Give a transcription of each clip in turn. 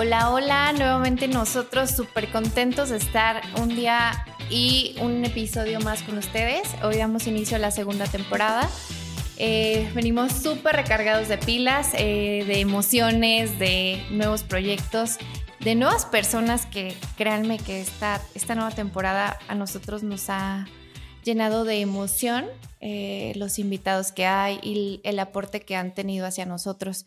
Hola, hola, nuevamente nosotros súper contentos de estar un día y un episodio más con ustedes. Hoy damos inicio a la segunda temporada. Eh, venimos súper recargados de pilas, eh, de emociones, de nuevos proyectos, de nuevas personas que créanme que esta, esta nueva temporada a nosotros nos ha llenado de emoción eh, los invitados que hay y el aporte que han tenido hacia nosotros.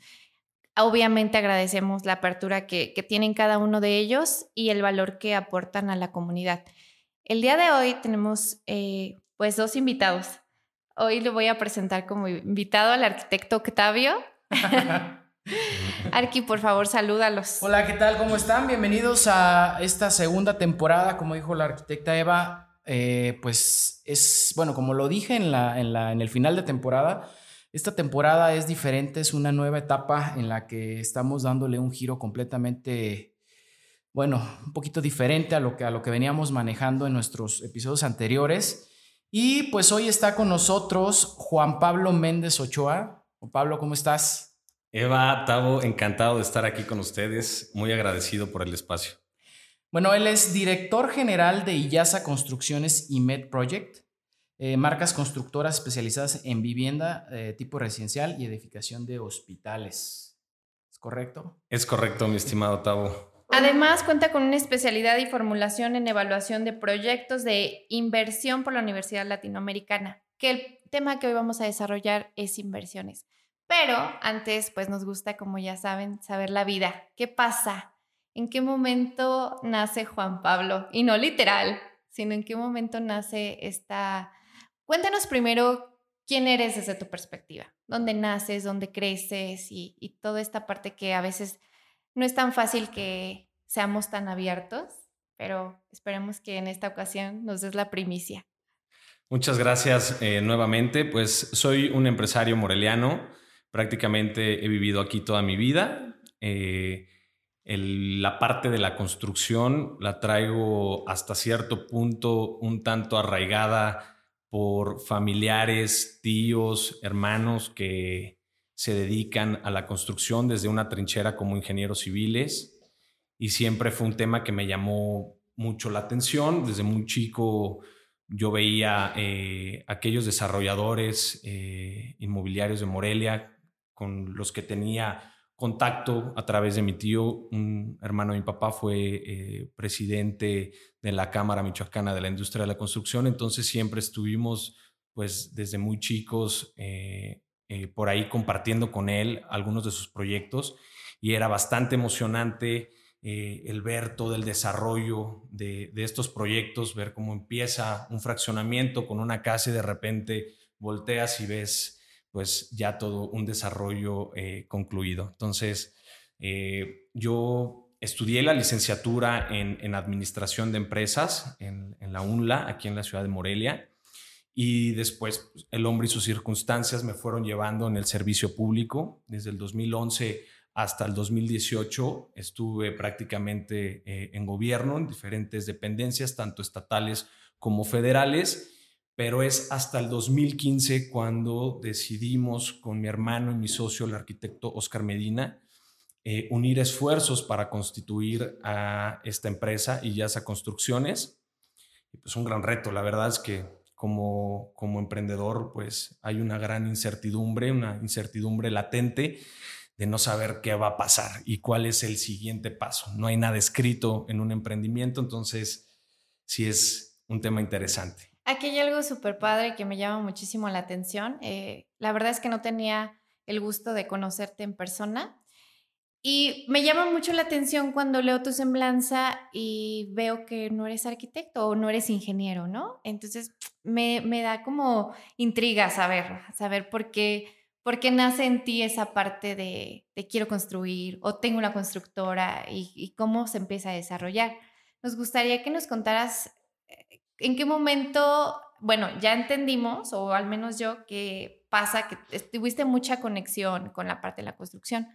Obviamente agradecemos la apertura que, tienen cada uno de ellos y el valor que aportan a la comunidad. El día de hoy tenemos eh, pues dos invitados. Hoy le voy a presentar como invitado al arquitecto Octavio. Arqui, por favor, salúdalos. Hola, ¿qué tal? ¿Cómo están? Bienvenidos a esta segunda temporada, como dijo la arquitecta Eva. Eh, pues es, bueno, como lo dije en, la, en, la, en el final de temporada, esta temporada es diferente, es una nueva etapa en la que estamos dándole un giro completamente, bueno, un poquito diferente a lo que, a lo que veníamos manejando en nuestros episodios anteriores. Y pues hoy está con nosotros Juan Pablo Méndez Ochoa. Juan Pablo, ¿cómo estás? Eva, Tavo, encantado de estar aquí con ustedes, muy agradecido por el espacio. Bueno, él es director general de IYASA Construcciones y Med Project. Eh, marcas constructoras especializadas en vivienda eh, tipo residencial y edificación de hospitales. ¿Es correcto? Es correcto, mi estimado Tavo. Además, cuenta con una especialidad y formulación en evaluación de proyectos de inversión por la Universidad Latinoamericana, que el tema que hoy vamos a desarrollar es inversiones. Pero antes, pues nos gusta, como ya saben, saber la vida. ¿Qué pasa? ¿En qué momento nace Juan Pablo? Y no literal, sino en qué momento nace esta Cuéntanos primero quién eres desde tu perspectiva, dónde naces, dónde creces y, toda esta parte que a veces no es tan fácil que seamos tan abiertos, pero esperemos que en esta ocasión nos des la primicia. Muchas gracias eh, nuevamente. Pues soy un empresario moreliano, prácticamente he vivido aquí toda mi vida. Eh, la parte de la construcción la traigo hasta cierto punto un tanto arraigada por familiares, tíos, hermanos que se dedican a la construcción desde una trinchera como ingenieros civiles y siempre fue un tema que me llamó mucho la atención. Desde muy chico yo veía eh, aquellos desarrolladores eh, inmobiliarios de Morelia con los que tenía contacto a través de mi tío, un hermano de mi papá fue eh, presidente de la Cámara Michoacana de la Industria de la Construcción, entonces siempre estuvimos pues desde muy chicos eh, eh, por ahí compartiendo con él algunos de sus proyectos. Y era bastante emocionante el ver todo el desarrollo de, de estos proyectos, ver cómo empieza un fraccionamiento con una casa y de repente volteas y ves pues ya todo un desarrollo eh, concluido. Entonces, eh, yo estudié la licenciatura en, administración de empresas en, la UNLA, aquí en la ciudad de Morelia, y después pues, el hombre y sus circunstancias me fueron llevando en el servicio público. Desde el 2011 hasta el 2018 estuve prácticamente eh, en gobierno, en diferentes dependencias, tanto estatales como federales pero es hasta el 2015 cuando decidimos con mi hermano y mi socio, el arquitecto Oscar Medina, eh, unir esfuerzos para constituir a esta empresa y ya Construcciones. Y pues un gran reto, la verdad es que como, como emprendedor pues hay una gran incertidumbre, una incertidumbre latente de no saber qué va a pasar y cuál es el siguiente paso. No hay nada escrito en un emprendimiento, entonces sí es un tema interesante. Aquí hay algo súper padre que me llama muchísimo la atención. Eh, la verdad es que no tenía el gusto de conocerte en persona. Y me llama mucho la atención cuando leo tu semblanza y veo que no eres arquitecto o no eres ingeniero, ¿no? Entonces me, da como intriga saber, saber por qué, por qué nace en ti esa parte de, quiero construir o tengo una constructora y cómo se empieza a desarrollar. Nos gustaría que nos contaras ¿En qué momento, bueno, ya entendimos, o al menos yo, que pasa que tuviste mucha conexión con la parte de la construcción,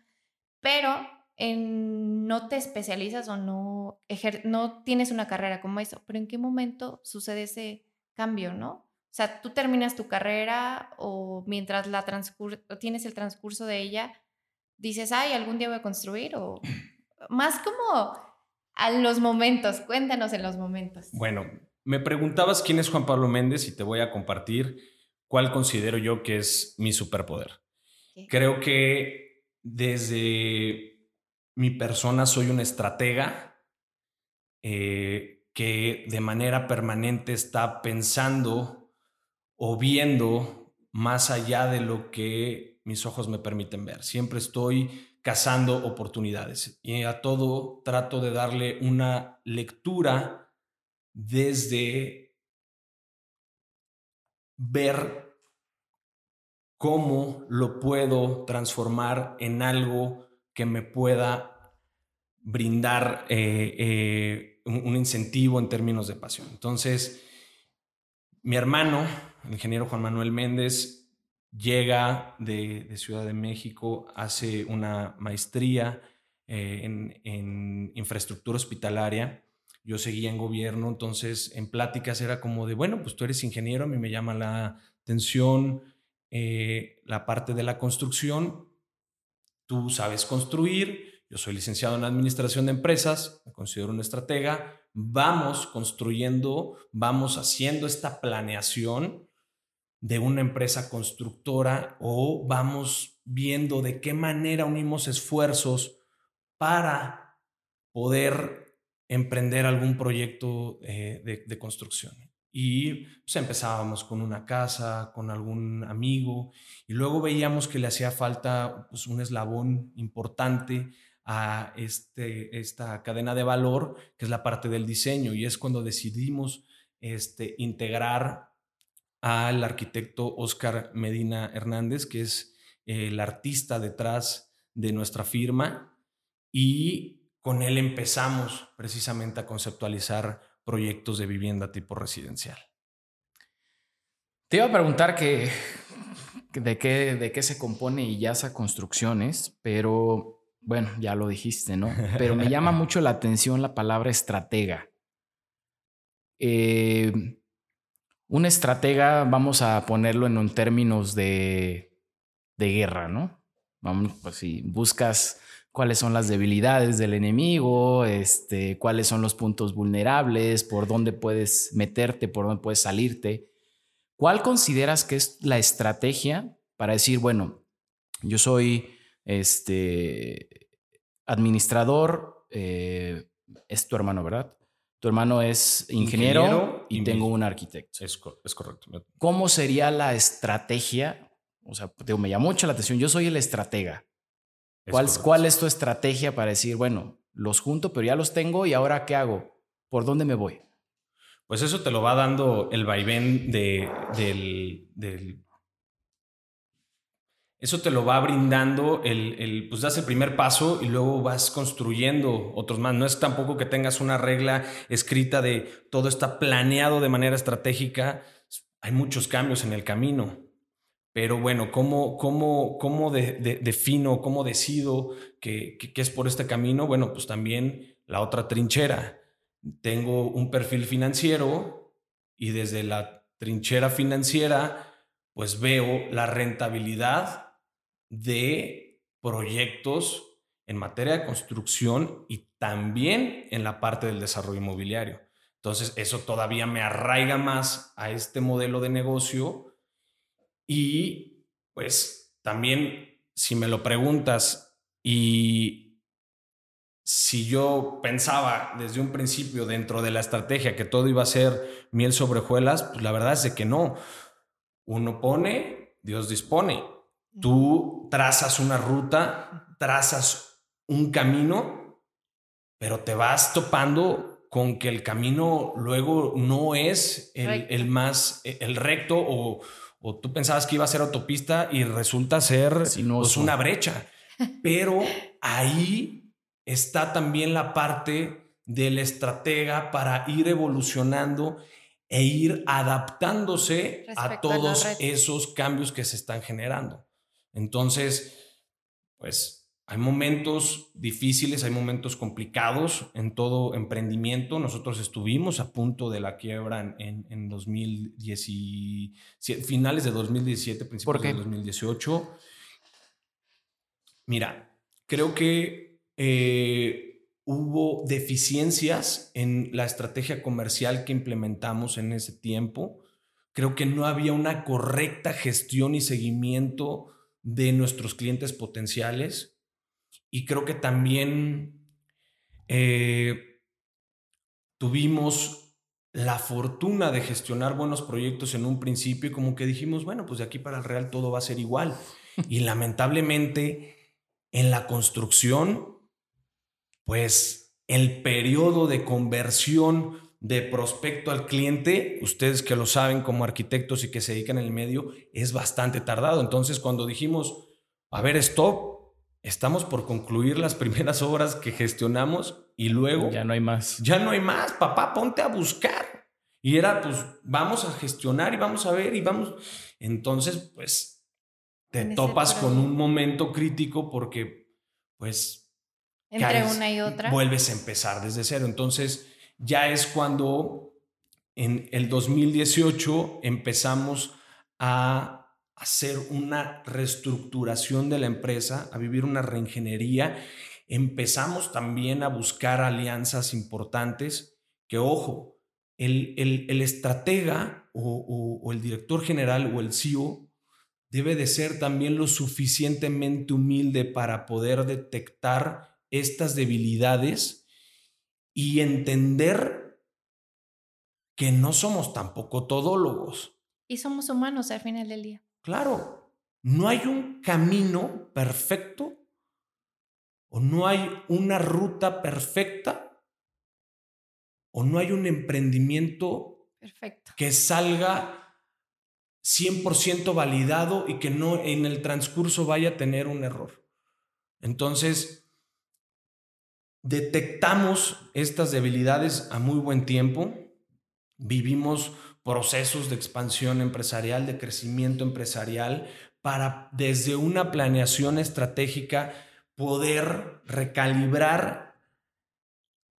pero no te especializas o no, no tienes una carrera como eso, pero ¿en qué momento sucede ese cambio, no? O sea, tú terminas tu carrera o mientras la tienes el transcurso de ella, dices, ay, algún día voy a construir o más como a los momentos. Cuéntanos en los momentos. Bueno, me preguntabas quién es Juan Pablo Méndez y te voy a compartir cuál considero yo que es mi superpoder. Creo que desde mi persona soy un estratega eh, que de manera permanente está pensando o viendo más allá de lo que mis ojos me permiten ver. Siempre estoy cazando oportunidades y a todo trato de darle una lectura desde ver cómo lo puedo transformar en algo que me pueda brindar eh, eh, un, incentivo en términos de pasión. Entonces, mi hermano, el ingeniero Juan Manuel Méndez, llega de, Ciudad de México, hace una maestría eh, en, infraestructura hospitalaria. Yo seguía en gobierno, entonces en pláticas era como de, bueno, pues tú eres ingeniero, a mí me llama la atención eh, la parte de la construcción, tú sabes construir, yo soy licenciado en administración de empresas, me considero un estratega, vamos construyendo, vamos haciendo esta planeación de una empresa constructora o vamos viendo de qué manera unimos esfuerzos para poder emprender algún proyecto eh, de, construcción. Y pues, empezábamos con una casa, con algún amigo, y luego veíamos que le hacía falta pues, un eslabón importante a este, esta cadena de valor, que es la parte del diseño, y es cuando decidimos este, integrar al arquitecto Oscar Medina Hernández, que es el artista detrás de nuestra firma, y con él empezamos precisamente a conceptualizar proyectos de vivienda tipo residencial. Te iba a preguntar que, de, qué, de qué se compone IASA Construcciones, pero bueno, ya lo dijiste, ¿no? Pero me llama mucho la atención la palabra estratega. Eh, un estratega, vamos a ponerlo en términos de, de guerra, ¿no? Vamos, pues si buscas cuáles son las debilidades del enemigo, este, cuáles son los puntos vulnerables, por dónde puedes meterte, por dónde puedes salirte. ¿Cuál consideras que es la estrategia para decir, bueno, yo soy este administrador, eh, es tu hermano, ¿verdad? Tu hermano es ingeniero, y, tengo un arquitecto. Es, correcto. ¿Cómo sería la estrategia? O sea, me llama mucho la atención. Yo soy el estratega. ¿Cuál, ¿Cuál es tu estrategia para decir, bueno, los junto, pero ya los tengo y ahora qué hago? ¿Por dónde me voy? Pues eso te lo va dando el vaivén de, del, del eso te lo va brindando el, el, pues das el primer paso y luego vas construyendo otros más. No es tampoco que tengas una regla escrita de todo está planeado de manera estratégica. Hay muchos cambios en el camino. Pero bueno, ¿cómo, cómo, cómo defino, cómo decido que, que, que es por este camino? Bueno, pues también la otra trinchera. Tengo un perfil financiero y desde la trinchera financiera, pues veo la rentabilidad de proyectos en materia de construcción y también en la parte del desarrollo inmobiliario. Entonces, eso todavía me arraiga más a este modelo de negocio y pues también, si me lo preguntas y si yo pensaba desde un principio dentro de la estrategia que todo iba a ser miel sobre hojuelas, pues la verdad es de que no. Uno pone, Dios dispone. Tú trazas una ruta, trazas un camino, pero te vas topando con que el camino luego no es el, más, e, el recto o, tú pensabas que iba a ser autopista y resulta ser pues, una brecha. Pero ahí está también la parte del estratega para ir evolucionando e ir adaptándose a todos esos cambios que se están generando. Entonces, pues hay momentos difíciles, hay momentos complicados en todo emprendimiento. Nosotros estuvimos a punto de la quiebra en, en 2017, finales de 2017, principios de 2018. Mira, creo que eh, hubo deficiencias en la estrategia comercial que implementamos en ese tiempo. Creo que no había una correcta gestión y seguimiento de nuestros clientes potenciales. Y creo que también eh, tuvimos la fortuna de gestionar buenos proyectos en un principio y como que dijimos, bueno, pues de aquí para el Real todo va a ser igual. Y lamentablemente en la construcción, pues el periodo de conversión de prospecto al cliente, ustedes que lo saben como arquitectos y que se dedican el medio, es bastante tardado. Entonces, cuando dijimos, a ver, stop, estamos por concluir las primeras obras que gestionamos y luego... Ya no hay más. Ya no hay más, papá, ponte a buscar. Y era, pues, vamos a gestionar y vamos a ver y vamos. Entonces, pues, te topas con un momento crítico porque, pues... Entre una y otra. Vuelves a empezar desde cero. Entonces, ya es cuando en el 2018 empezamos a hacer una reestructuración de la empresa, a vivir una reingeniería. Empezamos también a buscar alianzas importantes que, ojo, el, el, estratega o, o el director general o el CEO debe de ser también lo suficientemente humilde para poder detectar estas debilidades y entender que no somos tampoco todólogos. Y somos humanos al final del día. Claro, no hay un camino perfecto o no hay una ruta perfecta o no hay un emprendimiento perfecto. que salga 100% validado y que no en el transcurso vaya a tener un error. Entonces, detectamos estas debilidades a muy buen tiempo, vivimos procesos de expansión empresarial, de crecimiento empresarial, para desde una planeación estratégica poder recalibrar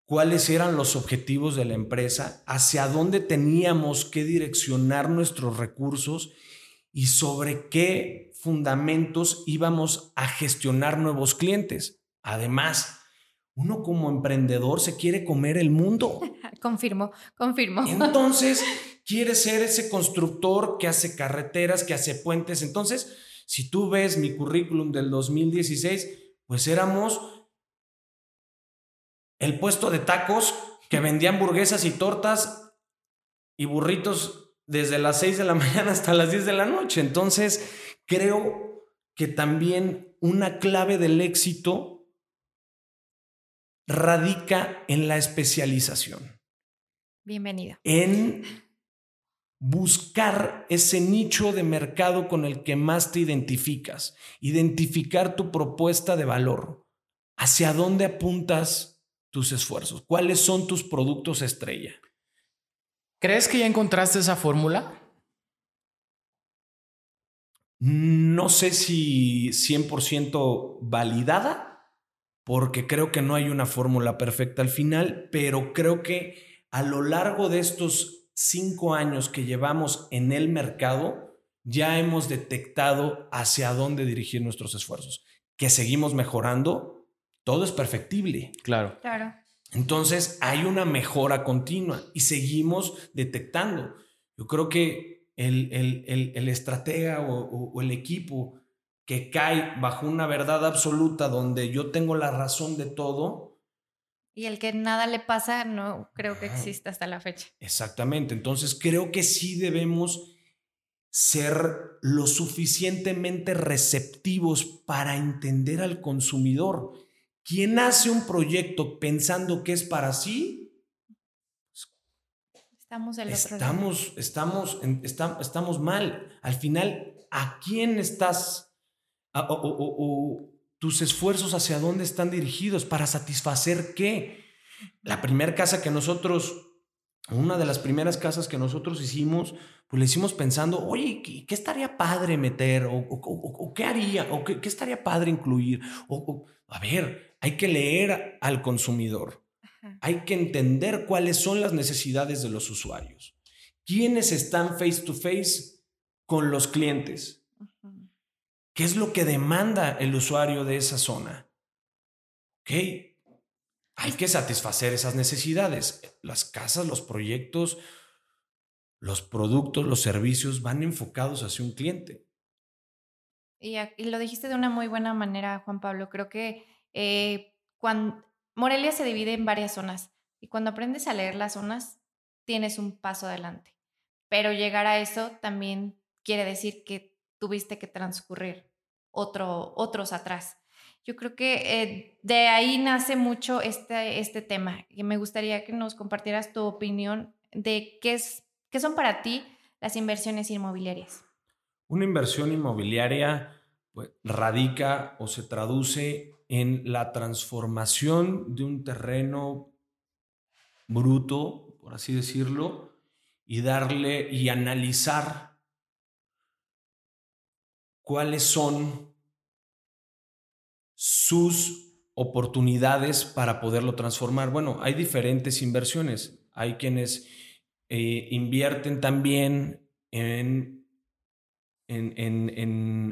cuáles eran los objetivos de la empresa, hacia dónde teníamos que direccionar nuestros recursos y sobre qué fundamentos íbamos a gestionar nuevos clientes. Además, uno como emprendedor se quiere comer el mundo. confirmo, confirmo. Entonces, quiere ser ese constructor que hace carreteras, que hace puentes. Entonces, si tú ves mi currículum del 2016, pues éramos el puesto de tacos que vendía hamburguesas y tortas y burritos desde las 6 de la mañana hasta las 10 de la noche. Entonces, creo que también una clave del éxito radica en la especialización. Bienvenida. En buscar ese nicho de mercado con el que más te identificas, identificar tu propuesta de valor, hacia dónde apuntas tus esfuerzos, cuáles son tus productos estrella. ¿Crees que ya encontraste esa fórmula? No sé si 100% validada, porque creo que no hay una fórmula perfecta al final, pero creo que a lo largo de estos cinco años que llevamos en el mercado, ya hemos detectado hacia dónde dirigir nuestros esfuerzos. Que seguimos mejorando, todo es perfectible. Claro. Claro. Entonces hay una mejora continua y seguimos detectando. Yo creo que el, el, estratega o el equipo que cae bajo una verdad absoluta donde yo tengo la razón de todo. Y el que nada le pasa, no creo que exista hasta la fecha. Exactamente. Entonces creo que sí debemos ser lo suficientemente receptivos para entender al consumidor. Quien hace un proyecto pensando que es para sí, estamos, el estamos, estamos, estamos mal. Al final, ¿a quién estás o, tus esfuerzos hacia dónde están dirigidos, para satisfacer qué. La primera casa que nosotros, una de las primeras casas que nosotros hicimos, pues le hicimos pensando, oye, ¿qué, estaría padre meter? ¿O, qué haría? ¿O qué, estaría padre incluir? O, a ver, hay que leer al consumidor. Hay que entender cuáles son las necesidades de los usuarios. ¿Quiénes están face to face con los clientes? ¿Qué es lo que demanda el usuario de esa zona? ¿Ok? hay que satisfacer esas necesidades. Las casas, los proyectos, los productos, los servicios van enfocados hacia un cliente. Y, lo dijiste de una muy buena manera, Juan Pablo. Creo que eh, cuando Morelia se divide en varias zonas y cuando aprendes a leer las zonas, tienes un paso adelante. Pero llegar a eso también quiere decir que tuviste que transcurrir otro, otros atrás. Yo creo que eh, de ahí nace mucho este, este tema y me gustaría que nos compartieras tu opinión de qué, es, qué son para ti las inversiones inmobiliarias. Una inversión inmobiliaria pues, radica o se traduce en la transformación de un terreno bruto, por así decirlo, y darle y analizar cuáles son sus oportunidades para poderlo transformar. Bueno, hay diferentes inversiones. Hay quienes eh, invierten también en, en,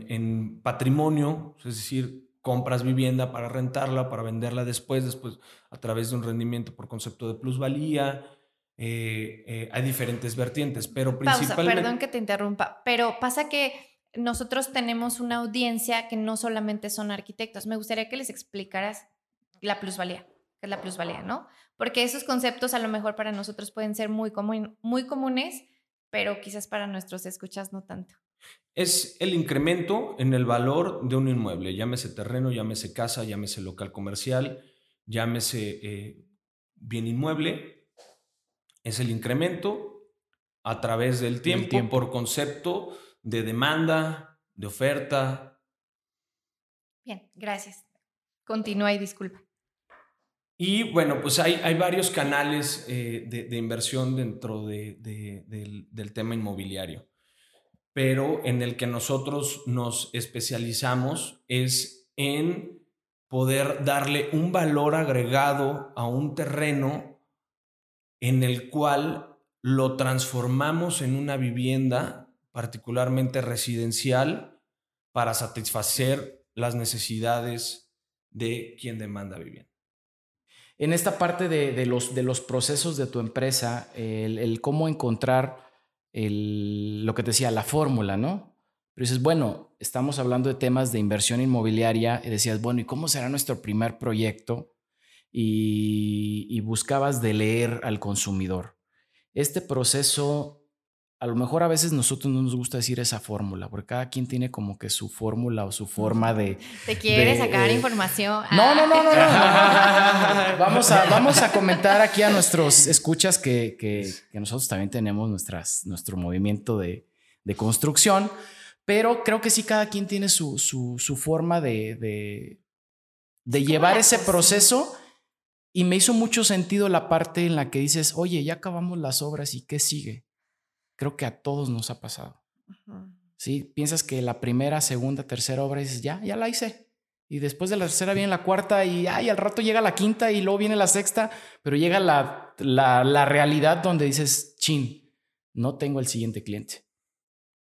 en, patrimonio, es decir, compras vivienda para rentarla, para venderla después, después a través de un rendimiento por concepto de plusvalía. Eh, eh, hay diferentes vertientes, pero principalmente... perdón que te interrumpa, pero pasa que nosotros tenemos una audiencia que no solamente son arquitectos. Me gustaría que les explicaras la plusvalía, que es la plusvalía, ¿no? Porque esos conceptos a lo mejor para nosotros pueden ser muy, muy comunes, pero quizás para nuestros escuchas no tanto. Es el incremento en el valor de un inmueble, llámese terreno, llámese casa, llámese local comercial, llámese eh, bien inmueble. Es el incremento a través del tiempo. por concepto de demanda, de oferta. Bien, gracias. Continúa y disculpa. Y bueno, pues hay, hay varios canales eh, de, inversión dentro del, del, tema inmobiliario, pero en el que nosotros nos especializamos es en poder darle un valor agregado a un terreno en el cual lo transformamos en una vivienda particularmente residencial, para satisfacer las necesidades de quien demanda vivienda. En esta parte de, los, de los procesos de tu empresa, el, cómo encontrar lo que te decía, la fórmula, ¿no? Pero dices, bueno, estamos hablando de temas de inversión inmobiliaria y decías, bueno, ¿y cómo será nuestro primer proyecto? Y, y buscabas de leer al consumidor. Este proceso a lo mejor a veces nosotros no nos gusta decir esa fórmula, porque cada quien tiene como que su fórmula o su forma de... ¿Te quiere sacar eh, información? No, no, no, no. vamos, a, vamos a comentar aquí a nuestros escuchas que, que, nosotros también tenemos nuestras, nuestro movimiento de, de, construcción, pero creo que sí cada quien tiene su, su, su forma de, de, de llevar ese proceso. Y me hizo mucho sentido la parte en la que dices, oye, ya acabamos las obras y qué sigue creo que a todos nos ha pasado. ¿Sí? Piensas que la primera, segunda, tercera obra dices, ya, ya la hice. Y después de la tercera viene la cuarta y ay, al rato llega la quinta y luego viene la sexta, pero llega la, la, realidad donde dices, chin, no tengo el siguiente cliente.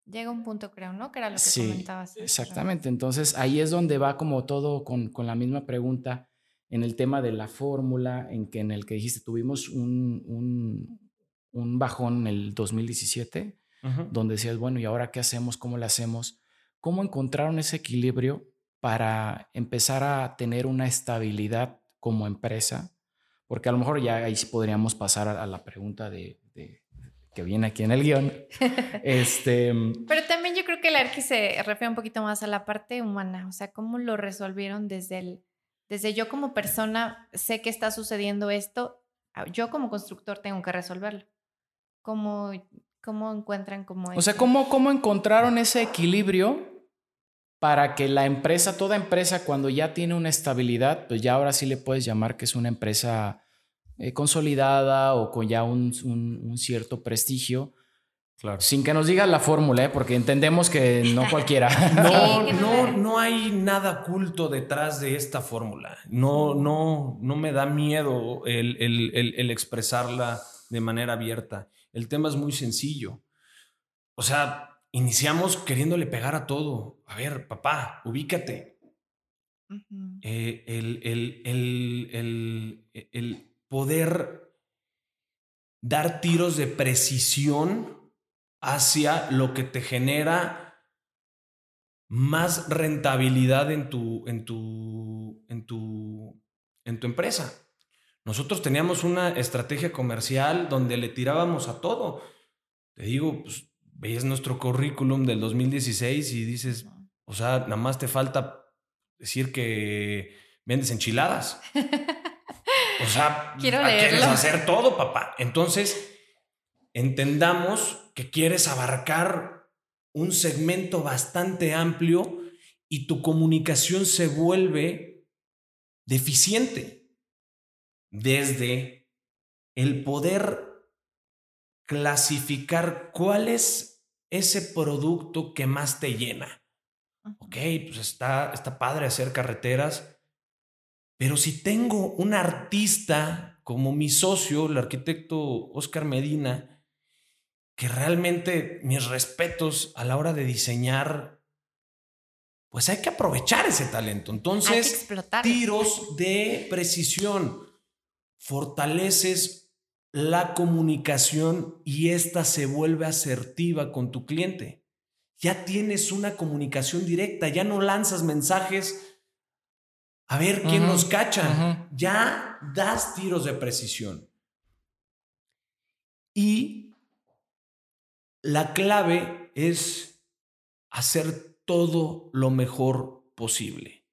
Llega un punto, creo, ¿no? Que era lo que sí, comentabas. Exactamente. Entonces ahí es donde va como todo con, con, la misma pregunta en el tema de la fórmula, en, que, en el que dijiste, tuvimos un, un un bajón en el 2017, donde decías, bueno, ¿y ahora qué hacemos? ¿Cómo lo hacemos? ¿Cómo encontraron ese equilibrio para empezar a tener una estabilidad como empresa? Porque a lo mejor ya ahí podríamos pasar a, la pregunta de, que viene aquí en el guion. este, Pero también yo creo que el ARCI se refiere un poquito más a la parte humana, o sea, cómo lo resolvieron desde el, desde yo como persona sé que está sucediendo esto, yo como constructor tengo que resolverlo. ¿Cómo, cómo encuentran como... O sea, ¿cómo, ¿cómo encontraron ese equilibrio para que la empresa, toda empresa, cuando ya tiene una estabilidad, pues ya ahora sí le puedes llamar que es una empresa eh, consolidada o con ya un, un, cierto prestigio? Claro. Sin que nos diga la fórmula, ¿eh? porque entendemos que no cualquiera. no, no, no hay nada oculto detrás de esta fórmula. No, no, no me da miedo el, el, el, el expresarla de manera abierta. El tema es muy sencillo. O sea, iniciamos queriéndole pegar a todo. A ver, papá, ubícate. eh, el, el, poder dar tiros de precisión hacia lo que te genera más rentabilidad en tu, en tu, en tu, en tu empresa. Nosotros teníamos una estrategia comercial donde le tirábamos a todo. Te digo, pues ves nuestro currículum del 2016 y dices, o sea, nada más te falta decir que vendes enchiladas. O sea, Quiero quieres hacer todo, papá. Entonces, entendamos que quieres abarcar un segmento bastante amplio y tu comunicación se vuelve deficiente desde el poder clasificar cuál es ese producto que más te llena. Ok, pues está, está padre hacer carreteras, pero si tengo un artista como mi socio, el arquitecto Oscar Medina, que realmente mis respetos a la hora de diseñar, pues hay que aprovechar ese talento. Entonces, tiros de precisión, fortaleces la comunicación y esta se vuelve asertiva con tu cliente. Ya tienes una comunicación directa, ya no lanzas mensajes. A ver quién nos cacha, ya das tiros de precisión. Y la clave es hacer todo lo mejor posible.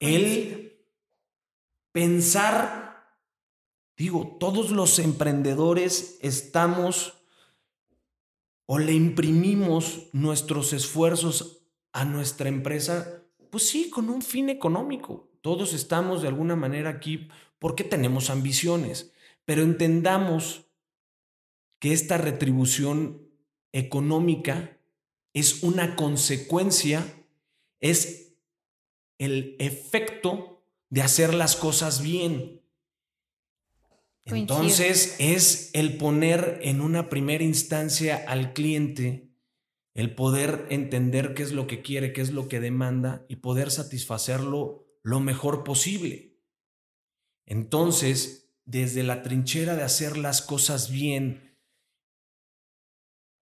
El pensar, digo, todos los emprendedores estamos o le imprimimos nuestros esfuerzos a nuestra empresa, pues sí, con un fin económico. Todos estamos de alguna manera aquí porque tenemos ambiciones, pero entendamos que esta retribución económica es una consecuencia, es el efecto de hacer las cosas bien. Entonces es el poner en una primera instancia al cliente, el poder entender qué es lo que quiere, qué es lo que demanda y poder satisfacerlo lo mejor posible. Entonces, desde la trinchera de hacer las cosas bien,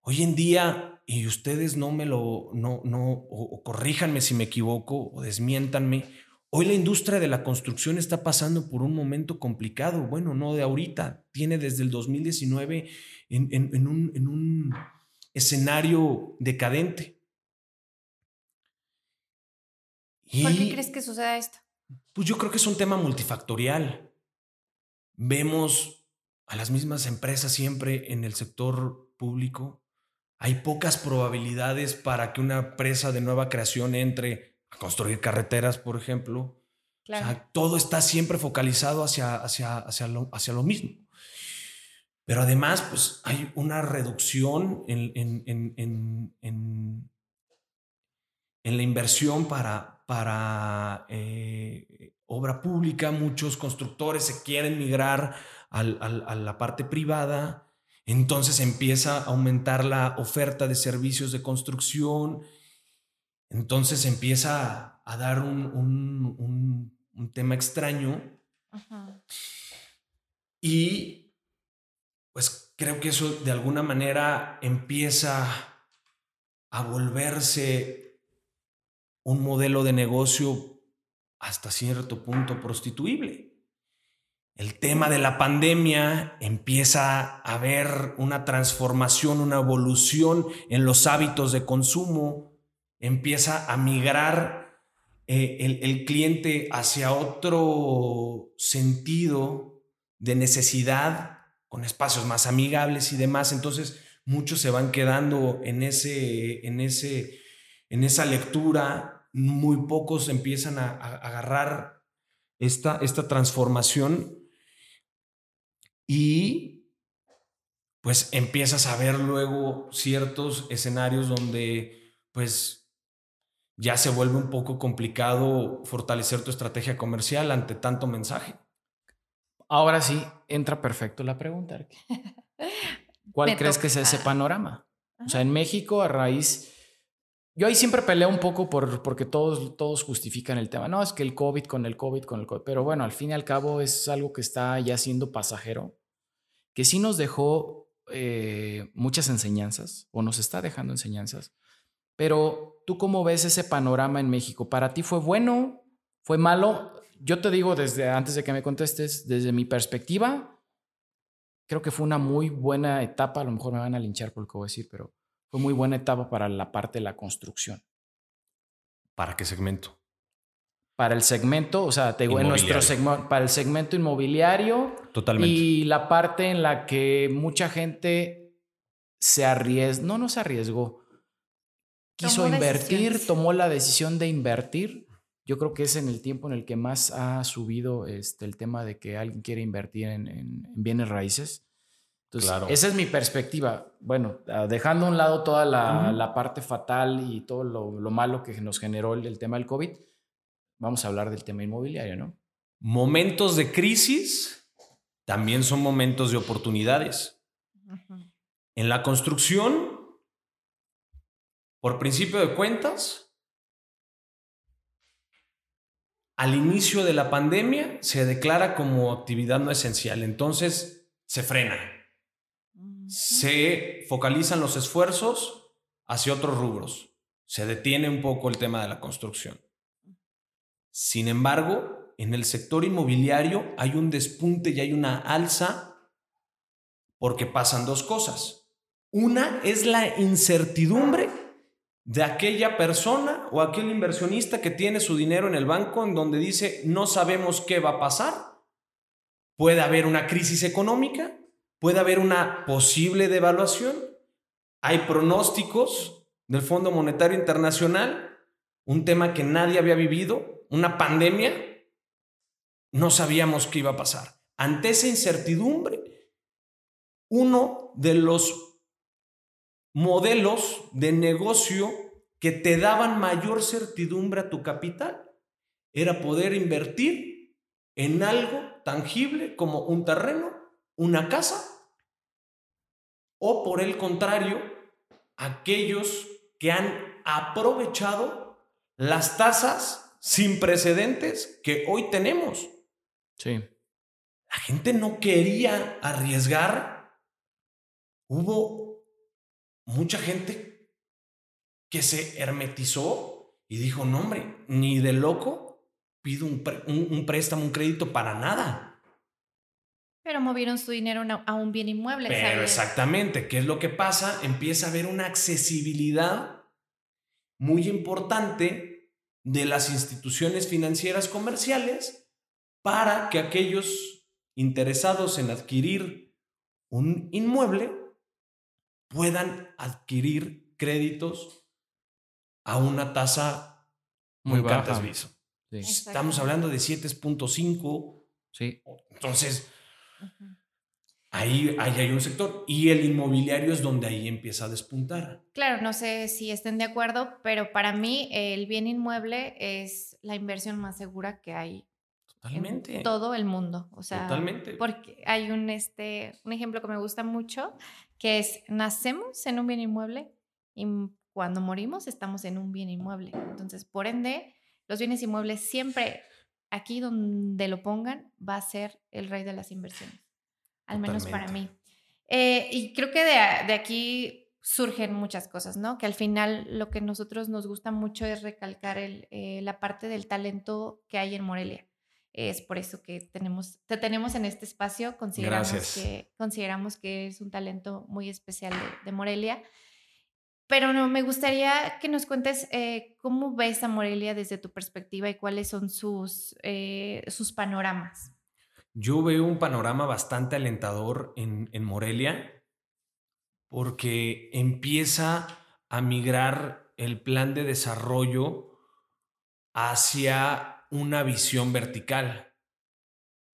hoy en día, y ustedes no me lo, no, no, o, corríjanme si me equivoco, o desmiéntanme, Hoy la industria de la construcción está pasando por un momento complicado. Bueno, no de ahorita, tiene desde el 2019 en, un, escenario decadente. ¿Por qué crees que suceda esto? Pues yo creo que es un tema multifactorial. Vemos a las mismas empresas siempre en el sector público. Hay pocas probabilidades para que una empresa de nueva creación entre construir carreteras, por ejemplo. todo está siempre focalizado hacia, hacia, hacia, lo, hacia lo mismo. Pero además, pues hay una reducción en, en, en, en, la inversión para, para eh, obra pública. Muchos constructores se quieren migrar a la parte privada. Entonces empieza a aumentar la oferta de servicios de construcción entonces empieza a dar un, tema extraño. Y pues creo que eso de alguna manera empieza a volverse un modelo de negocio hasta cierto punto prostituible. El tema de la pandemia empieza a haber una transformación, una evolución en los hábitos de consumo empieza a migrar eh, el, cliente hacia otro sentido de necesidad, con espacios más amigables y demás. Entonces, muchos se van quedando en, ese, en, ese, en esa lectura, muy pocos empiezan a, agarrar esta, esta transformación y pues empiezas a ver luego ciertos escenarios donde pues ya se vuelve un poco complicado fortalecer tu estrategia comercial ante tanto mensaje. Ahora sí, entra perfecto la pregunta. ¿Cuál crees que es ese panorama? O sea, en México, a raíz yo ahí siempre peleo un poco por, porque todos, todos justifican el tema. No, es que el COVID con el COVID con el COVID. Pero bueno, al fin y al cabo es algo que está ya siendo pasajero, que sí nos dejó eh, muchas enseñanzas o nos está dejando enseñanzas. Pero tú cómo ves ese panorama en México? ¿Para ti fue bueno? ¿Fue malo? Yo te digo desde antes de que me contestes, desde mi perspectiva, creo que fue una muy buena etapa. A lo mejor me van a linchar por lo que voy a decir, pero fue muy buena etapa para la parte de la construcción. ¿Para qué segmento? Para el segmento, o sea, te digo, en nuestro segmento, para el segmento inmobiliario. Totalmente. Y la parte en la que mucha gente se arriesgó, no, no se arriesgó, quiso invertir, tomó la decisión de invertir. Yo creo que es en el tiempo en el que más ha subido este, el tema de que alguien quiere invertir en bienes raíces esa es mi perspectiva. Bueno, ah, dejando a un lado toda la, parte fatal y todo lo, malo que nos generó el, tema del COVID, vamos a hablar del tema inmobiliario, ¿no? Momentos de crisis también son momentos de oportunidades. En la construcción, por principio de cuentas, al inicio de la pandemia se declara como actividad no esencial, entonces se frena se focalizan los esfuerzos hacia otros rubros. Se detiene un poco el tema de la construcción. Sin embargo, en el sector inmobiliario hay un despunte y hay una alza porque pasan dos cosas. Una es la incertidumbre de aquella persona o aquel inversionista que tiene su dinero en el banco en donde dice no sabemos qué va a pasar. Puede haber una crisis económica puede haber una posible devaluación. Hay pronósticos del Fondo Monetario Internacional, un tema que nadie había vivido, una pandemia. No sabíamos qué iba a pasar. Ante esa incertidumbre, uno de los modelos de negocio que te daban mayor certidumbre a tu capital era poder invertir en algo tangible como un terreno una casa o por el contrario, aquellos que han aprovechado las tasas sin precedentes que hoy tenemos. Sí. La gente no quería arriesgar. Hubo mucha gente que se hermetizó y dijo, no hombre, ni de loco pido un, un préstamo, un crédito para nada. Pero movieron su dinero a un bien inmueble. Pero exactamente, ¿qué es lo que pasa? Empieza a haber una accesibilidad muy importante de las instituciones financieras comerciales para que aquellos interesados en adquirir un inmueble puedan adquirir créditos a una tasa muy baja. Estamos hablando de 7.5. Sí. Entonces, Ahí, hay un sector y el inmobiliario es donde ahí empieza a despuntar. Claro, no sé si estén de acuerdo, pero para mí el bien inmueble es la inversión más segura que hay Totalmente. en todo el mundo. O sea, Totalmente. Porque hay un, este, un ejemplo que me gusta mucho, que es nacemos en un bien inmueble y cuando morimos estamos en un bien inmueble. Entonces, por ende, los bienes inmuebles siempre aquí donde lo pongan va a ser el rey de las inversiones, al menos para mí. Eh, y creo que de, de, aquí surgen muchas cosas, ¿no? Que al final lo que nosotros nos gusta mucho es recalcar el, eh, la parte del talento que hay en Morelia. Es por eso que tenemos, te tenemos en este espacio. Consideramos, que, consideramos que es un talento muy especial de, de Morelia. Pero no, me gustaría que nos cuentes eh, cómo ves a Morelia desde tu perspectiva y cuáles son sus, eh, sus panoramas. Yo veo un panorama bastante alentador en, en Morelia porque empieza a migrar el plan de desarrollo hacia una visión vertical.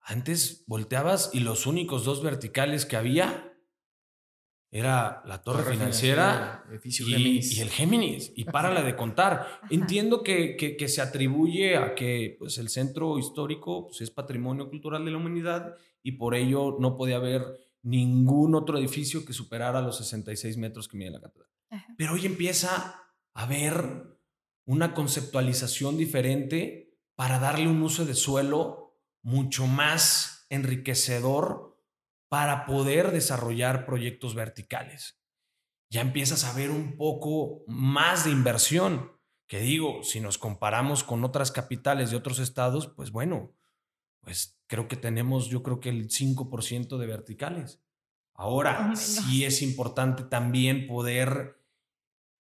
Antes volteabas y los únicos dos verticales que había era la torre, financiera, y, el Géminis. Y párala de contar. Entiendo que, que, se atribuye a que pues, el centro histórico pues, es patrimonio cultural de la humanidad y por ello no podía haber ningún otro edificio que superara los 66 metros que mide la catedral. Pero hoy empieza a ver una conceptualización diferente para darle un uso de suelo mucho más enriquecedor para poder desarrollar proyectos verticales. Ya empiezas a ver un poco más de inversión, que digo, si nos comparamos con otras capitales de otros estados, pues bueno, pues creo que tenemos, yo creo que el 5% de verticales. Ahora, sí es importante también poder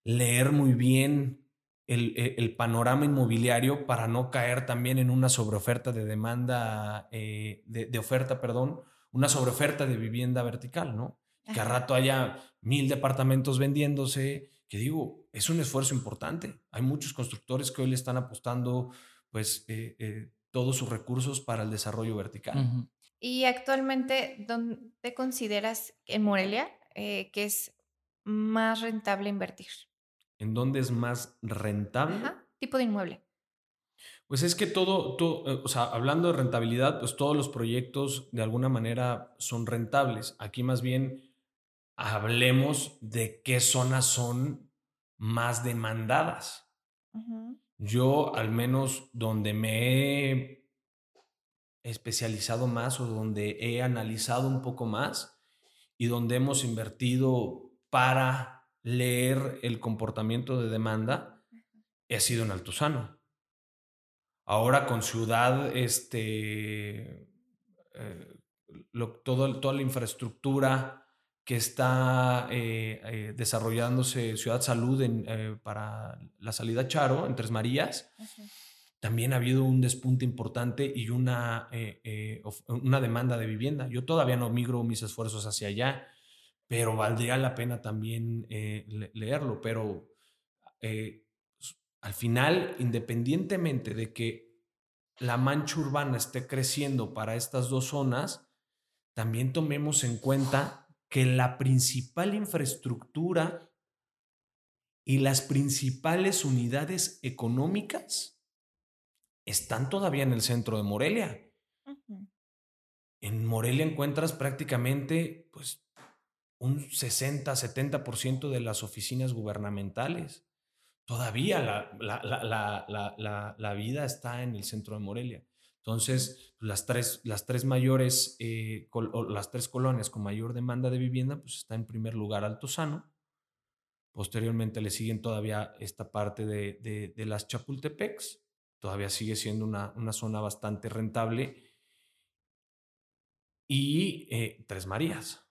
leer muy bien e, el, panorama inmobiliario para no caer también en una sobreoferta de demanda, eh, de, oferta, perdón, una sobreoferta de vivienda vertical, ¿no? Que a rato haya mil departamentos vendiéndose, que digo, es un esfuerzo importante. Hay muchos constructores que hoy le están apostando, pues, eh, eh, todos sus recursos para el desarrollo vertical. Y actualmente, ¿dónde consideras en Morelia que es más rentable invertir? ¿En dónde es más rentable? tipo de inmueble. Pues es que todo, todo, eh, o sea, hablando de rentabilidad, pues todos los proyectos de alguna manera son rentables. Aquí más bien hablemos de qué zonas son más demandadas. Yo, al menos donde me he especializado más o donde he analizado un poco más y donde hemos invertido para leer el comportamiento de demanda he sido en Altozano. Ahora con ciudad, este, eh, todo, toda la infraestructura que está eh, eh, desarrollándose Ciudad Salud para la salida Charo en Tres Marías, también ha habido un despunte importante y una, una demanda de vivienda. Yo todavía no migro mis esfuerzos hacia allá pero valdría la pena también eh, leerlo. Pero eh, al final, independientemente de que la mancha urbana esté creciendo para estas dos zonas, también tomemos en cuenta que la principal infraestructura y las principales unidades económicas están todavía en el centro de Morelia. En Morelia encuentras prácticamente pues un 60, 70% de las oficinas gubernamentales. Todavía la, vida está en el centro de Morelia. Entonces, las tres, las tres mayores, eh, las tres colonias con mayor demanda de vivienda, pues está en primer lugar Altozano. Posteriormente le siguen todavía esta parte de, las Chapultepecs. Todavía sigue siendo una, zona bastante rentable. Y eh, Tres Marías.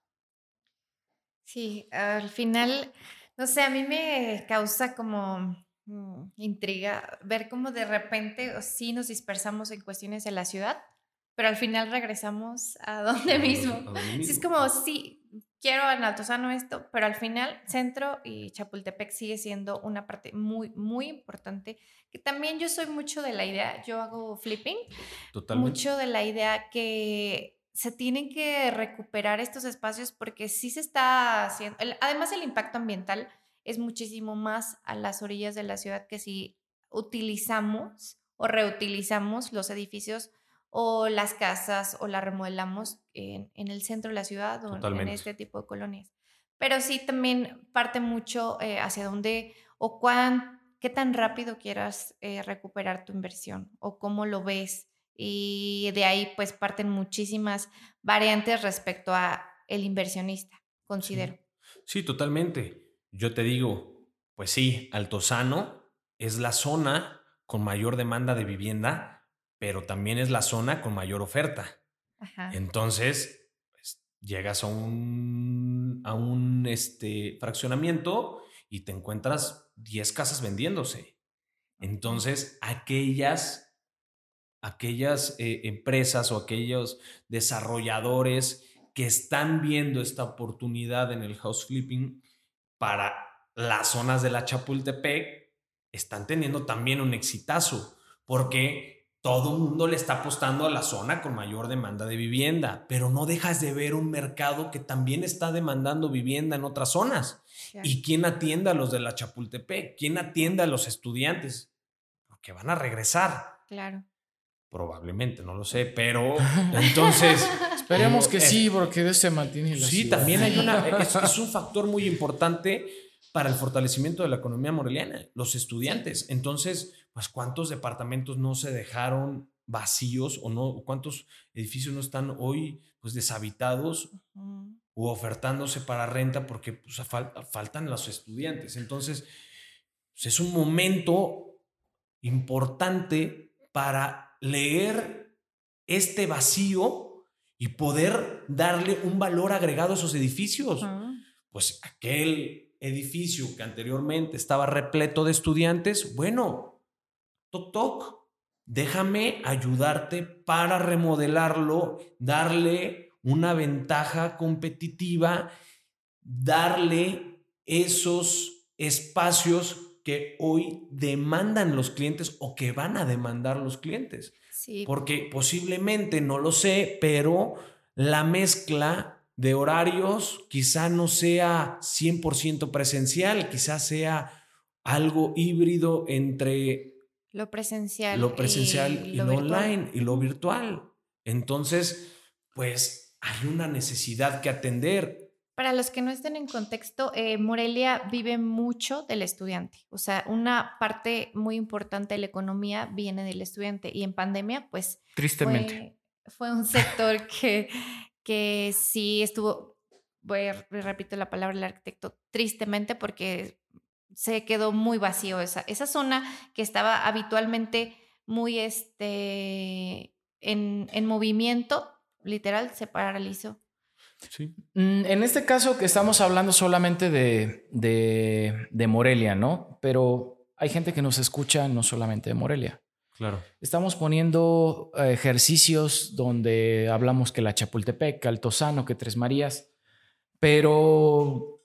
Sí, al final, no sé, a mí me causa como mm, intriga ver cómo de repente sí nos dispersamos en cuestiones de la ciudad, pero al final regresamos a donde mismo. Sí, es como, sí, quiero en Altozano esto, pero al final Centro y Chapultepec sigue siendo una parte muy, muy importante, que también yo soy mucho de la idea, yo hago flipping, mucho de la idea que se tienen que recuperar estos espacios porque sí se está haciendo, además el impacto ambiental es muchísimo más a las orillas de la ciudad que si utilizamos o reutilizamos los edificios o las casas o la remodelamos en, el centro de la ciudad o en este tipo de colonias. Pero sí también parte mucho eh, hacia dónde o cuán, qué tan rápido quieras eh, recuperar tu inversión o cómo lo ves y de ahí pues parten muchísimas variantes respecto a el inversionista, considero. Sí. totalmente. Yo te digo, pues sí, Altozano es la zona con mayor demanda de vivienda, pero también es la zona con mayor oferta. Entonces, pues, llegas a un, a un este, fraccionamiento y te encuentras 10 casas vendiéndose. Entonces, aquellas aquellas eh, empresas o aquellos desarrolladores que están viendo esta oportunidad en el house flipping para las zonas de la Chapultepec, están teniendo también un exitazo, porque todo el mundo le está apostando a la zona con mayor demanda de vivienda, pero no dejas de ver un mercado que también está demandando vivienda en otras zonas. ¿Y quién atiende a los de la Chapultepec? ¿Quién atiende a los estudiantes? Porque van a regresar. Claro. Probablemente, no lo sé, pero entonces... Esperemos que sí, porque de se mantiene la Sí, también hay una... Es, un factor muy importante para el fortalecimiento de la economía moreliana, los estudiantes. Entonces, pues cuántos departamentos no se dejaron vacíos o no, cuántos edificios no están hoy pues deshabitados o ofertándose para renta porque pues, faltan los estudiantes. Entonces, pues, es un momento importante para leer este vacío y poder darle un valor agregado a esos edificios. Pues aquel edificio que anteriormente estaba repleto de estudiantes, bueno, toc toc, déjame ayudarte para remodelarlo, darle una ventaja competitiva, darle esos espacios que hoy demandan los clientes o que van a demandar los clientes. Porque posiblemente, no lo sé, pero la mezcla de horarios quizá no sea 100% presencial, quizá sea algo híbrido entre lo presencial, lo presencial y, lo, online y lo virtual. Entonces, pues hay una necesidad que atender. Para los que no estén en contexto, eh, Morelia vive mucho del estudiante. O sea, una parte muy importante de la economía viene del estudiante. Y en pandemia, pues... Tristemente. Fue, un sector que, que sí estuvo, voy a, repito la palabra del arquitecto, tristemente porque se quedó muy vacío esa, esa zona que estaba habitualmente muy este, en, en movimiento, literal, se paralizó. Sí. Mm, en este caso que estamos hablando solamente de, de, de, Morelia, ¿no? Pero hay gente que nos escucha no solamente de Morelia. Claro. Estamos poniendo eh, ejercicios donde hablamos que la Chapultepec, que Altozano, que Tres Marías, pero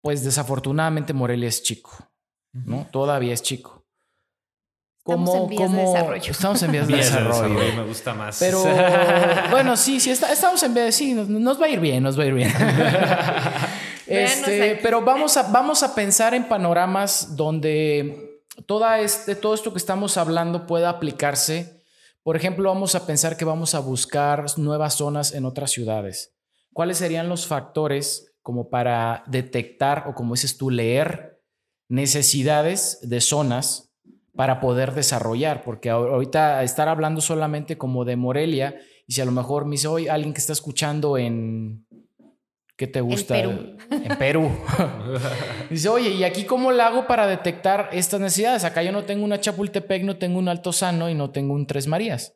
pues desafortunadamente Morelia es chico, ¿no? Todavía es chico. Estamos en vías de desarrollo. Estamos en vías de desarrollo. Me gusta más. Pero bueno, sí, sí, estamos en vías de... Sí, nos, va a ir bien, nos va a ir bien. este, pero vamos a, vamos a pensar en panoramas donde toda este, todo esto que estamos hablando pueda aplicarse. Por ejemplo, vamos a pensar que vamos a buscar nuevas zonas en otras ciudades. ¿Cuáles serían los factores como para detectar o como dices tú, leer necesidades de zonas para poder desarrollar, porque ahorita estar hablando solamente como de Morelia, y si a lo mejor me dice, hoy alguien que está escuchando en, ¿qué te gusta? En Perú. En Perú. dice, oye, ¿y aquí cómo lo hago para detectar estas necesidades? Acá yo no tengo una Chapultepec, no tengo un Altozano y no tengo un Tres Marías.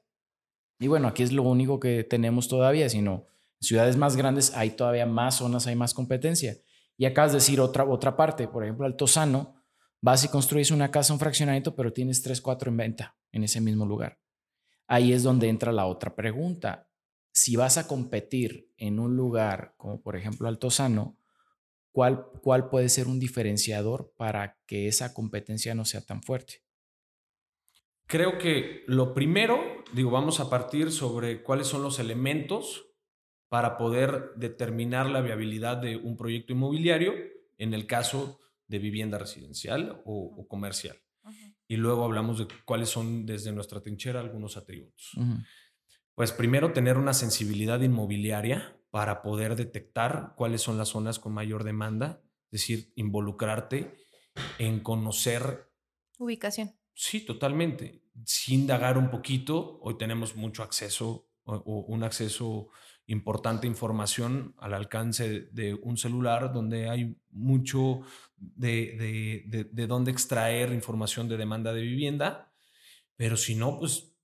Y bueno, aquí es lo único que tenemos todavía, sino ciudades más grandes hay todavía más zonas, hay más competencia. Y acabas de decir otra, otra parte, por ejemplo, Altozano, vas y construyes una casa, un fraccionamiento, pero tienes tres, cuatro en venta en ese mismo lugar. Ahí es donde entra la otra pregunta. Si vas a competir en un lugar como por ejemplo Altozano, ¿cuál, cuál puede ser un diferenciador para que esa competencia no sea tan fuerte? Creo que lo primero, digo, vamos a partir sobre cuáles son los elementos para poder determinar la viabilidad de un proyecto inmobiliario en el caso de vivienda residencial o, comercial. Y luego hablamos de cuáles son desde nuestra trinchera algunos atributos. Pues primero tener una sensibilidad inmobiliaria para poder detectar cuáles son las zonas con mayor demanda, es decir, involucrarte en conocer... Ubicación. Sí, totalmente. Sin indagar un poquito, hoy tenemos mucho acceso o un acceso importante información al alcance de un celular donde hay mucho de, de, dónde extraer información de demanda de vivienda, pero si no, pues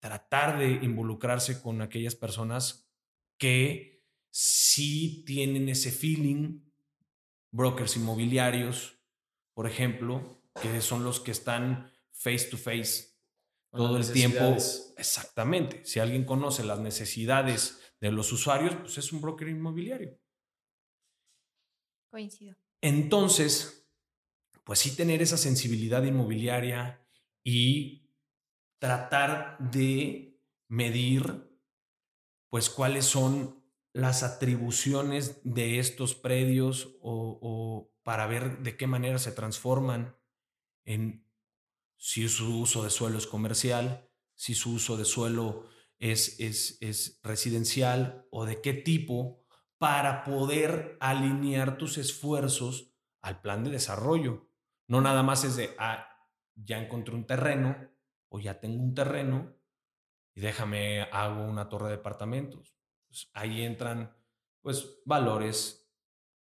tratar de involucrarse con aquellas personas que sí tienen ese feeling, brokers inmobiliarios, por ejemplo, que son los que están face to face todo el tiempo. Exactamente. Si alguien conoce las necesidades de los usuarios, pues es un broker inmobiliario. Coincido. Entonces, pues sí tener esa sensibilidad inmobiliaria y tratar de medir, pues cuáles son las atribuciones de estos predios o, o para ver de qué manera se transforman en si su uso de suelo es comercial, si su uso de suelo es, es, es residencial o de qué tipo para poder alinear tus esfuerzos al plan de desarrollo. No nada más es de, ah, ya encontré un terreno o ya tengo un terreno y déjame, hago una torre de departamentos. Pues ahí entran, pues, valores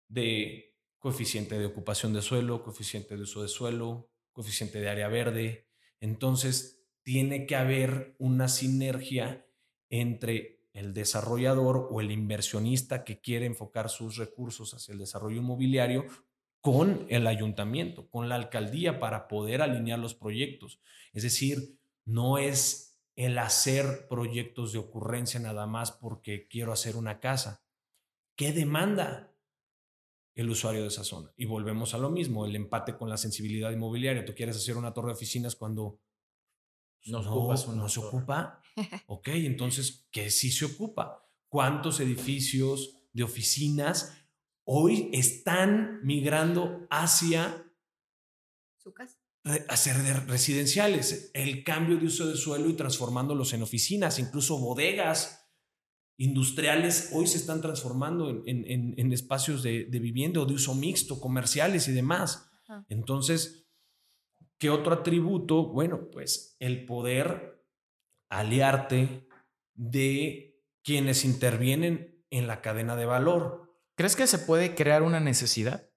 de coeficiente de ocupación de suelo, coeficiente de uso de suelo, coeficiente de área verde. Entonces, tiene que haber una sinergia entre el desarrollador o el inversionista que quiere enfocar sus recursos hacia el desarrollo inmobiliario con el ayuntamiento, con la alcaldía para poder alinear los proyectos. Es decir, no es el hacer proyectos de ocurrencia nada más porque quiero hacer una casa. ¿Qué demanda el usuario de esa zona? Y volvemos a lo mismo, el empate con la sensibilidad inmobiliaria. Tú quieres hacer una torre de oficinas cuando no, no se ocupa. Ok, entonces, ¿qué sí se ocupa? ¿Cuántos edificios de oficinas hoy están migrando hacia su casa. Hacer residenciales, el cambio de uso de suelo y transformándolos en oficinas, incluso bodegas industriales hoy se están transformando en, espacios de, vivienda o de uso mixto, comerciales y demás. Entonces, ¿qué otro atributo? Bueno, pues el poder aliarte de quienes intervienen en la cadena de valor. ¿Crees que se puede crear una necesidad?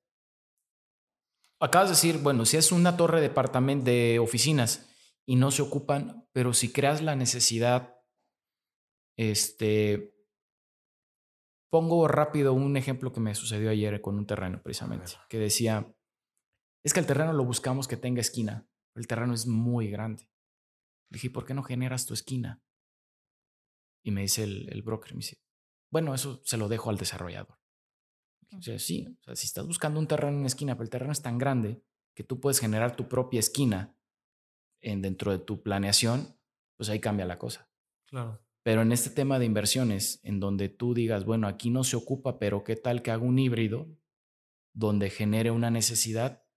Acabas de decir, bueno, si es una torre de de oficinas y no se ocupan, pero si creas la necesidad, este, pongo rápido un ejemplo que me sucedió ayer con un terreno precisamente, que decía, es que el terreno lo buscamos que tenga esquina, el terreno es muy grande. Le dije, ¿por qué no generas tu esquina? Y me dice el, el broker, me dice, bueno, eso se lo dejo al desarrollador. O sea, sí, o sea, si estás buscando un terreno en esquina, pero el terreno es tan grande que tú puedes generar tu propia esquina en, dentro de tu planeación, pues ahí cambia la cosa. Claro. Pero en este tema de inversiones, en donde tú digas, bueno, aquí no se ocupa, pero ¿qué tal que hago un híbrido donde genere una necesidad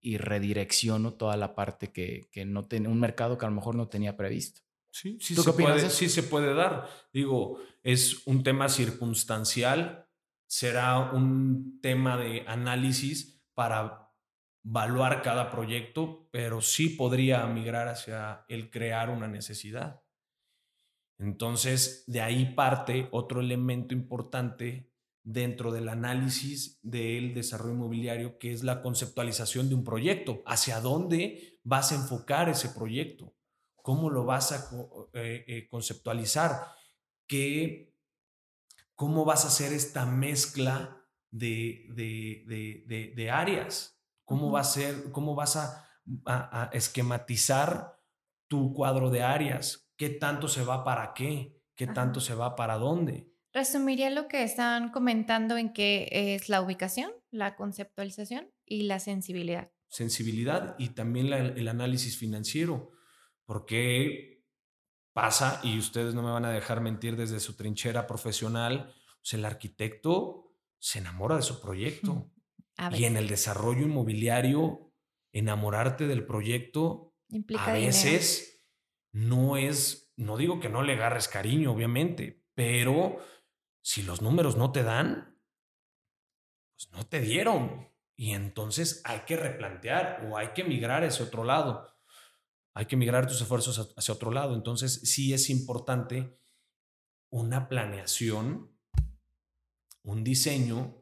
y redirecciono toda la parte que, que no tiene un mercado que a lo mejor no tenía previsto? Sí, sí, se puede, sí se puede dar. Digo, es un tema circunstancial será un tema de análisis para evaluar cada proyecto, pero sí podría migrar hacia el crear una necesidad. Entonces, de ahí parte otro elemento importante dentro del análisis del desarrollo inmobiliario, que es la conceptualización de un proyecto. ¿Hacia dónde vas a enfocar ese proyecto? ¿Cómo lo vas a eh, eh, conceptualizar? ¿Qué ¿Cómo vas a hacer esta mezcla de, de, áreas? ¿Cómo, va a ser, cómo vas a, esquematizar tu cuadro de áreas? ¿Qué tanto se va para qué? ¿Qué tanto se va para dónde? Resumiría lo que estaban comentando en que es la ubicación, la conceptualización y la sensibilidad. Sensibilidad y también el análisis financiero, porque pasa, y ustedes no me van a dejar mentir desde su trinchera profesional, pues el arquitecto se enamora de su proyecto. Y en el desarrollo inmobiliario, enamorarte del proyecto a veces no es, no digo que no le agarres cariño, obviamente, pero si los números no te dan, pues no te dieron. Y entonces hay que replantear o hay que migrar a ese otro lado hay que migrar tus esfuerzos hacia otro lado. Entonces, sí es importante una planeación, un diseño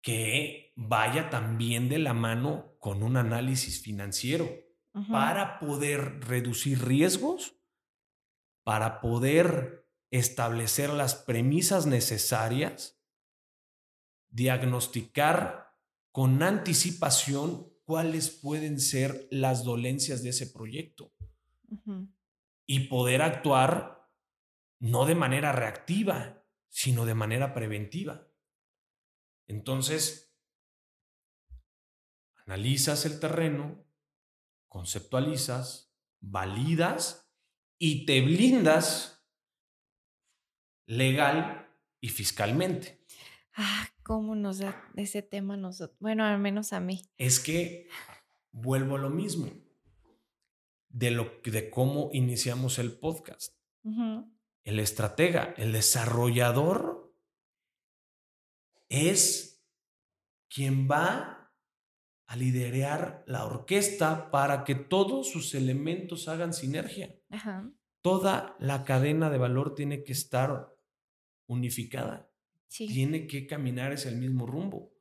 que vaya también de la mano con un análisis financiero para poder reducir riesgos, para poder establecer las premisas necesarias, diagnosticar con anticipación cuáles pueden ser las dolencias de ese proyecto y poder actuar no de manera reactiva, sino de manera preventiva. Entonces, analizas el terreno, conceptualizas, validas y te blindas legal y fiscalmente. Ah, cómo nos da ese tema nosotros, bueno, al menos a mí. Es que vuelvo a lo mismo de lo de cómo iniciamos el podcast. El estratega, el desarrollador es quien va a liderar la orquesta para que todos sus elementos hagan sinergia. Toda la cadena de valor tiene que estar unificada. Tiene que caminar hacia el mismo rumbo.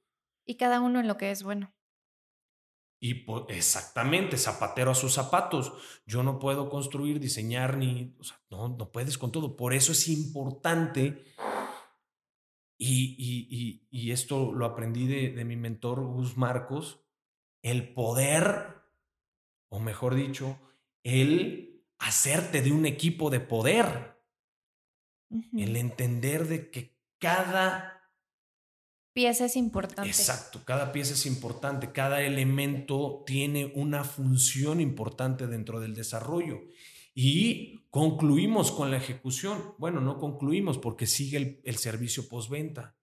Y cada uno en lo que es bueno. Y exactamente, zapatero a sus zapatos. Yo no puedo construir, diseñar, ni, no, no puedes con todo. Por eso es importante, y, y, esto lo aprendí de, de, mi mentor Gus Marcos, el poder, o mejor dicho, el hacerte de un equipo de poder. El entender de que cada pieza es importante. Exacto, cada pieza es importante, cada elemento tiene una función importante dentro del desarrollo. Y concluimos con la ejecución. Bueno, no concluimos porque sigue el, servicio postventa.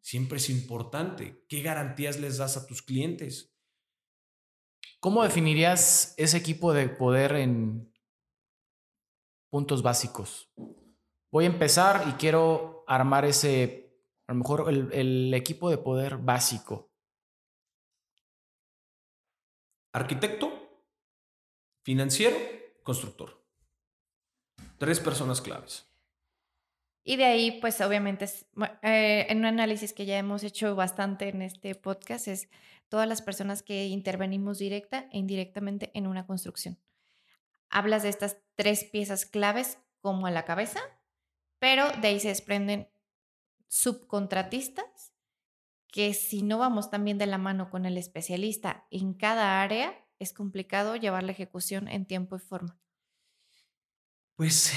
Siempre es importante. ¿Qué garantías les das a tus clientes? ¿Cómo definirías ese equipo de poder en puntos básicos? Voy a empezar y quiero armar ese a lo mejor el, equipo de poder básico. Arquitecto, financiero, constructor. Tres personas claves. Y de ahí, pues obviamente, eh, en un análisis que ya hemos hecho bastante en este podcast, es todas las personas que intervenimos directa e indirectamente en una construcción. Hablas de estas tres piezas claves como a la cabeza, pero de ahí se desprenden subcontratistas, que si no vamos también de la mano con el especialista en cada área, es complicado llevar la ejecución en tiempo y forma. Pues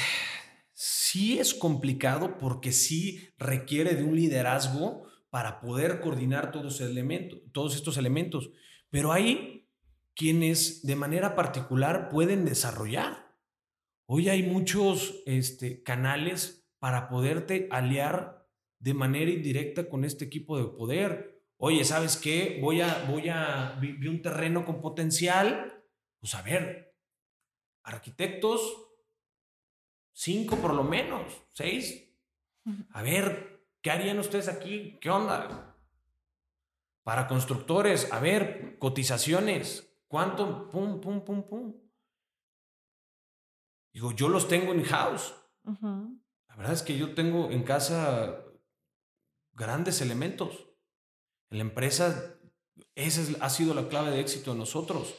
sí es complicado porque sí requiere de un liderazgo para poder coordinar todos, elementos, todos estos elementos, pero hay quienes de manera particular pueden desarrollar. Hoy hay muchos este, canales para poderte aliar de manera indirecta con este equipo de poder. Oye, ¿sabes qué? Voy a, voy a, vi, un terreno con potencial. Pues a ver, arquitectos, cinco por lo menos, seis. A ver, ¿qué harían ustedes aquí? ¿Qué onda? Para constructores, a ver, cotizaciones, ¿cuánto? Pum, pum, pum, pum. Digo, yo los tengo en house. La verdad es que yo tengo en casa grandes elementos. En la empresa, esa ha sido la clave de éxito de nosotros,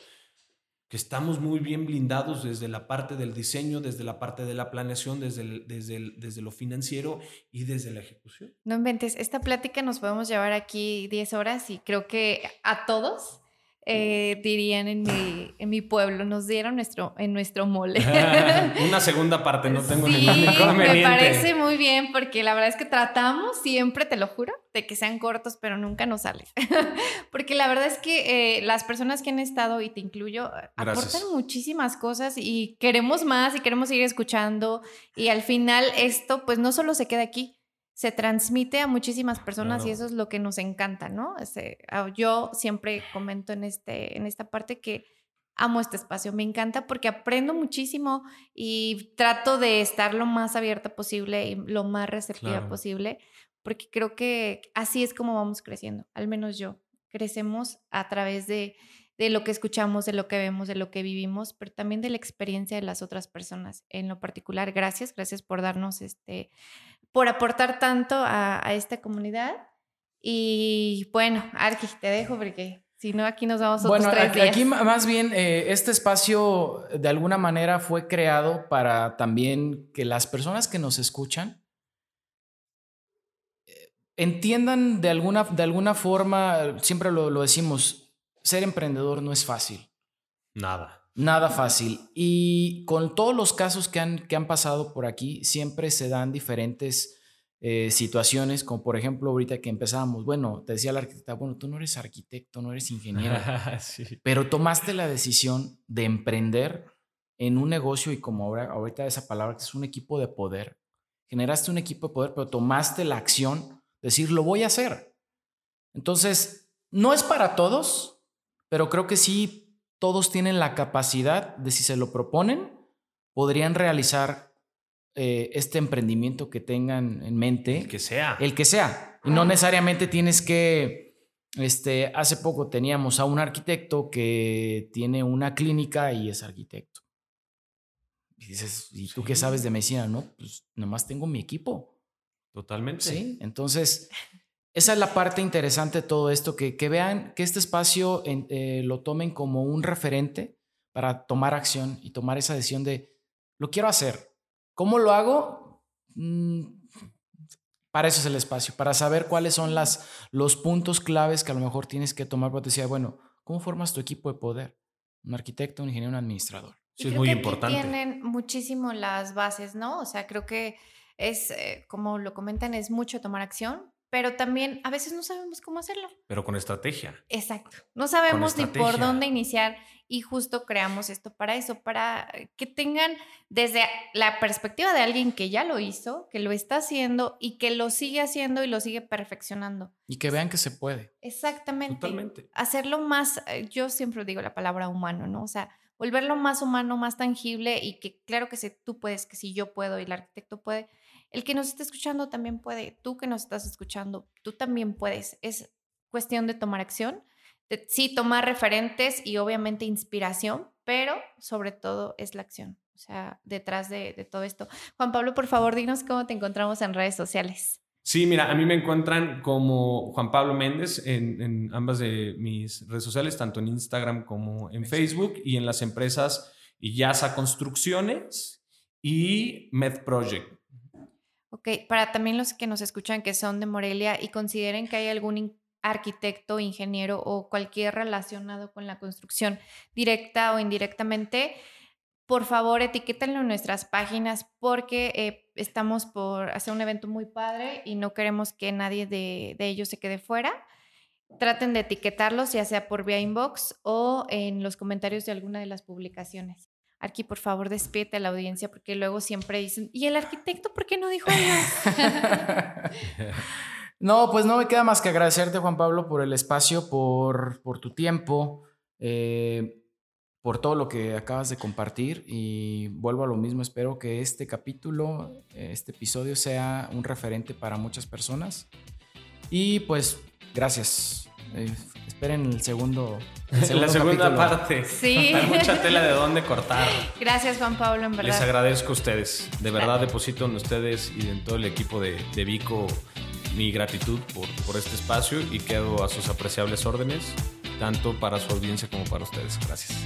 que estamos muy bien blindados desde la parte del diseño, desde la parte de la planeación, desde, desde, desde lo financiero y desde la ejecución. No inventes, esta plática nos podemos llevar aquí 10 horas y creo que a todos eh, dirían en mi, en mi pueblo, nos dieron nuestro, en nuestro mole. Una segunda parte, no tengo sí, ningún inconveniente. Me parece muy bien porque la verdad es que tratamos siempre, te lo juro, de que sean cortos, pero nunca nos sale. porque la verdad es que eh, las personas que han estado, y te incluyo, aportan muchísimas cosas y queremos más y queremos seguir escuchando. Y al final esto, pues no solo se queda aquí, se transmite a muchísimas personas y eso es lo que nos encanta, ¿no? Este, ah, yo siempre comento en, este, en esta parte que amo este espacio, me encanta porque aprendo muchísimo y trato de estar lo más abierta posible y lo más receptiva posible, porque creo que así es como vamos creciendo, al menos yo. Crecemos a través de, de lo que escuchamos, de lo que vemos, de lo que vivimos, pero también de la experiencia de las otras personas. En lo particular, gracias, gracias por darnos este por aportar tanto a, esta comunidad. Y bueno, Arqui, te dejo porque si no, aquí nos vamos otros bueno, tres aquí, aquí más bien eh, este espacio de alguna manera fue creado para también que las personas que nos escuchan eh, entiendan de alguna, de alguna forma, siempre lo, lo decimos, ser emprendedor no es fácil. Nada. Nada fácil. Y con todos los casos que han, que han pasado por aquí, siempre se dan diferentes eh, situaciones, como por ejemplo ahorita que empezábamos, bueno, te decía la arquitecta, bueno, tú no eres arquitecto, no eres ingeniera, pero tomaste la decisión de emprender en un negocio y como ahora, ahorita esa palabra que es un equipo de poder, generaste un equipo de poder, pero tomaste la acción, de decir, lo voy a hacer. Entonces, no es para todos, pero creo que sí todos tienen la capacidad de, si se lo proponen, podrían realizar eh, este emprendimiento que tengan en mente. El que sea. El que sea. Y no necesariamente tienes que Este, hace poco teníamos a un arquitecto que tiene una clínica y es arquitecto. Y dices, ¿y tú qué sabes de medicina? No, pues nomás tengo mi equipo. Totalmente. Sí, entonces esa es la parte interesante de todo esto, que, que vean que este espacio eh, lo tomen como un referente para tomar acción y tomar esa decisión de, lo quiero hacer. ¿Cómo lo hago? Mm, para eso es el espacio, para saber cuáles son las, los puntos claves que a lo mejor tienes que tomar. Porque te decía, bueno, ¿cómo formas tu equipo de poder? Un arquitecto, un ingeniero, un administrador. Sí, es muy que importante. tienen muchísimo las bases, ¿no? O sea, creo que es, eh, como lo comentan, es mucho tomar acción, pero también a veces no sabemos cómo hacerlo. Pero con estrategia. Exacto. No sabemos ni por dónde iniciar y justo creamos esto para eso, para que tengan desde la perspectiva de alguien que ya lo hizo, que lo está haciendo y que lo sigue haciendo y lo sigue perfeccionando. Y que vean que se puede. Exactamente. Totalmente. Hacerlo más, eh, yo siempre digo la palabra humano, ¿no? O sea, volverlo más humano, más tangible y que claro que si tú puedes, que si yo puedo y el arquitecto puede, el que nos está escuchando también puede, tú que nos estás escuchando, tú también puedes. Es cuestión de tomar acción, de, sí, tomar referentes y obviamente inspiración, pero sobre todo es la acción. O sea, detrás de, de todo esto. Juan Pablo, por favor, dinos cómo te encontramos en redes sociales. Sí, mira, a mí me encuentran como Juan Pablo Méndez en, en ambas de mis redes sociales, tanto en Instagram como en Facebook y en las empresas Yasa Construcciones y Med Project. Ok, para también los que nos escuchan que son de Morelia y consideren que hay algún arquitecto, ingeniero o cualquier relacionado con la construcción directa o indirectamente, por favor etiquétenlo en nuestras páginas porque eh, estamos por hacer un evento muy padre y no queremos que nadie de, de ellos se quede fuera. Traten de etiquetarlos, ya sea por vía inbox o en los comentarios de alguna de las publicaciones. Aquí, por favor, despídete a la audiencia porque luego siempre dicen, ¿y el arquitecto por qué no dijo nada? no, pues no me queda más que agradecerte, Juan Pablo, por el espacio, por, por tu tiempo, eh, por todo lo que acabas de compartir. Y vuelvo a lo mismo, espero que este capítulo, este episodio sea un referente para muchas personas. Y pues, gracias. Eh, esperen el segundo, el la segunda capítulo. parte. Sí. Hay mucha tela de dónde cortar. Gracias, Juan Pablo, en Les verdad. agradezco a ustedes. De verdad deposito en ustedes y en todo el equipo de, de Vico mi gratitud por, por este espacio y quedo a sus apreciables órdenes, tanto para su audiencia como para ustedes. Gracias.